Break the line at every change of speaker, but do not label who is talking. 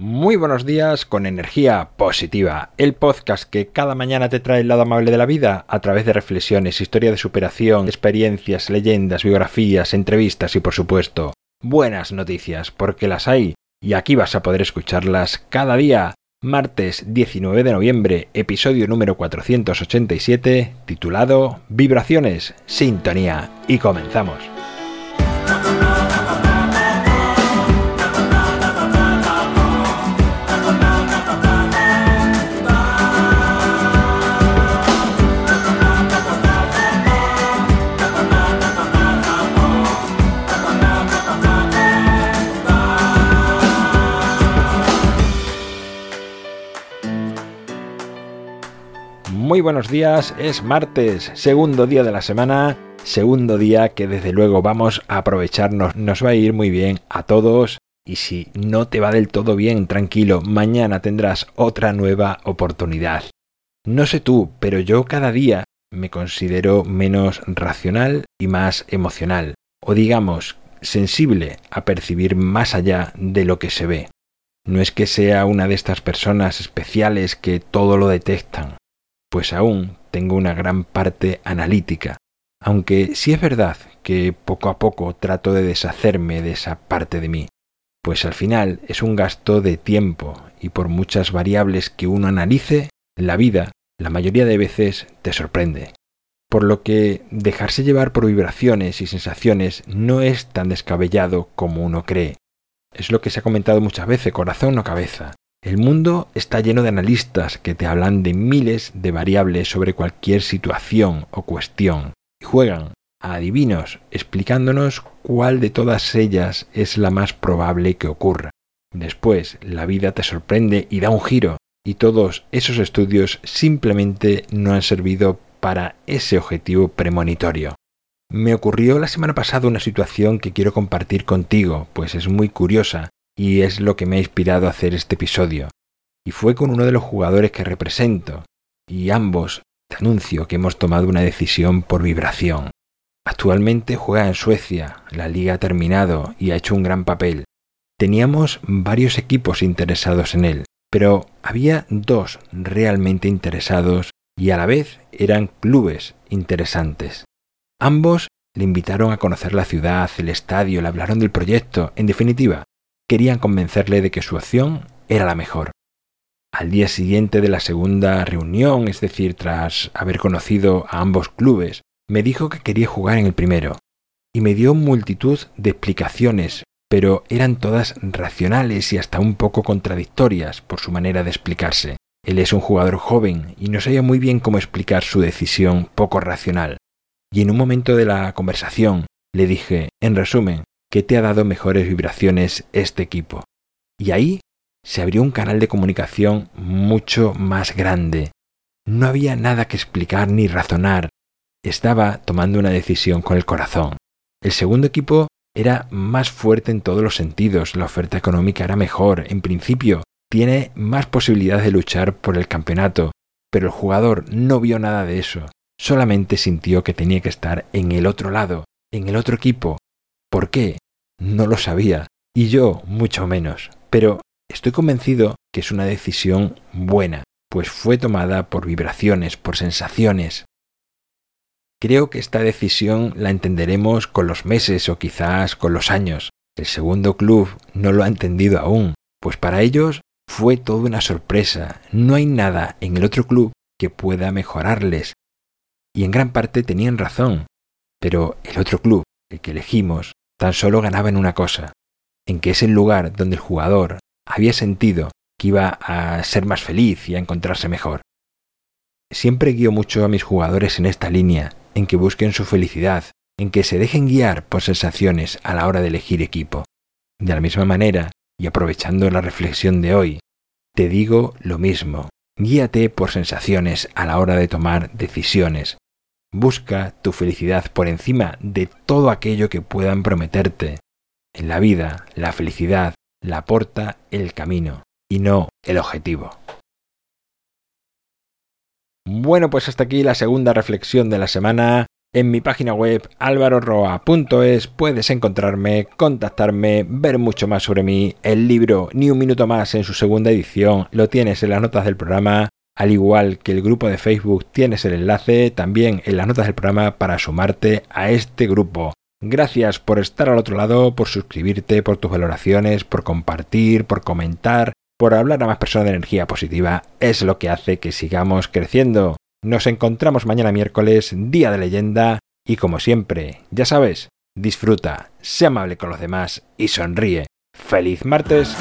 Muy buenos días con energía positiva, el podcast que cada mañana te trae el lado amable de la vida a través de reflexiones, historia de superación, experiencias, leyendas, biografías, entrevistas y por supuesto buenas noticias, porque las hay y aquí vas a poder escucharlas cada día. Martes 19 de noviembre, episodio número 487, titulado Vibraciones, Sintonía y comenzamos. Muy buenos días, es martes, segundo día de la semana, segundo día que desde luego vamos a aprovecharnos, nos va a ir muy bien a todos y si no te va del todo bien, tranquilo, mañana tendrás otra nueva oportunidad. No sé tú, pero yo cada día me considero menos racional y más emocional, o digamos, sensible a percibir más allá de lo que se ve. No es que sea una de estas personas especiales que todo lo detectan, pues aún tengo una gran parte analítica, aunque sí es verdad que poco a poco trato de deshacerme de esa parte de mí, pues al final es un gasto de tiempo y por muchas variables que uno analice, la vida, la mayoría de veces, te sorprende. Por lo que dejarse llevar por vibraciones y sensaciones no es tan descabellado como uno cree. Es lo que se ha comentado muchas veces, corazón o cabeza. El mundo está lleno de analistas que te hablan de miles de variables sobre cualquier situación o cuestión y juegan a adivinos explicándonos cuál de todas ellas es la más probable que ocurra. Después la vida te sorprende y da un giro y todos esos estudios simplemente no han servido para ese objetivo premonitorio. Me ocurrió la semana pasada una situación que quiero compartir contigo, pues es muy curiosa y es lo que me ha inspirado a hacer este episodio. Y fue con uno de los jugadores que represento, y ambos te anuncio que hemos tomado una decisión por vibración. Actualmente juega en Suecia, la liga ha terminado y ha hecho un gran papel. Teníamos varios equipos interesados en él, pero había dos realmente interesados y a la vez eran clubes interesantes. Ambos le invitaron a conocer la ciudad, el estadio, le hablaron del proyecto, en definitiva, querían convencerle de que su opción era la mejor. Al día siguiente de la segunda reunión, es decir, tras haber conocido a ambos clubes, me dijo que quería jugar en el primero, y me dio multitud de explicaciones, pero eran todas racionales y hasta un poco contradictorias por su manera de explicarse. Él es un jugador joven y no sabía muy bien cómo explicar su decisión poco racional. Y en un momento de la conversación le dije, en resumen, que te ha dado mejores vibraciones este equipo. Y ahí se abrió un canal de comunicación mucho más grande. No había nada que explicar ni razonar. Estaba tomando una decisión con el corazón. El segundo equipo era más fuerte en todos los sentidos, la oferta económica era mejor, en principio tiene más posibilidades de luchar por el campeonato, pero el jugador no vio nada de eso, solamente sintió que tenía que estar en el otro lado, en el otro equipo, ¿Por qué? No lo sabía, y yo mucho menos, pero estoy convencido que es una decisión buena, pues fue tomada por vibraciones, por sensaciones. Creo que esta decisión la entenderemos con los meses o quizás con los años. El segundo club no lo ha entendido aún, pues para ellos fue toda una sorpresa. No hay nada en el otro club que pueda mejorarles. Y en gran parte tenían razón. Pero el otro club, el que elegimos, tan solo ganaba en una cosa, en que es el lugar donde el jugador había sentido que iba a ser más feliz y a encontrarse mejor. Siempre guío mucho a mis jugadores en esta línea, en que busquen su felicidad, en que se dejen guiar por sensaciones a la hora de elegir equipo. De la misma manera, y aprovechando la reflexión de hoy, te digo lo mismo, guíate por sensaciones a la hora de tomar decisiones, Busca tu felicidad por encima de todo aquello que puedan prometerte. En la vida, la felicidad la aporta el camino y no el objetivo. Bueno, pues hasta aquí la segunda reflexión de la semana. En mi página web alvaroroa.es puedes encontrarme, contactarme, ver mucho más sobre mí. El libro Ni un minuto más en su segunda edición lo tienes en las notas del programa, al igual que el grupo de Facebook tienes el enlace también en las notas del programa para sumarte a este grupo. Gracias por estar al otro lado, por suscribirte, por tus valoraciones, por compartir, por comentar, por hablar a más personas de energía positiva. Es lo que hace que sigamos creciendo. Nos encontramos mañana miércoles, día de leyenda, y como siempre, ya sabes, disfruta, sé amable con los demás y sonríe. ¡Feliz martes!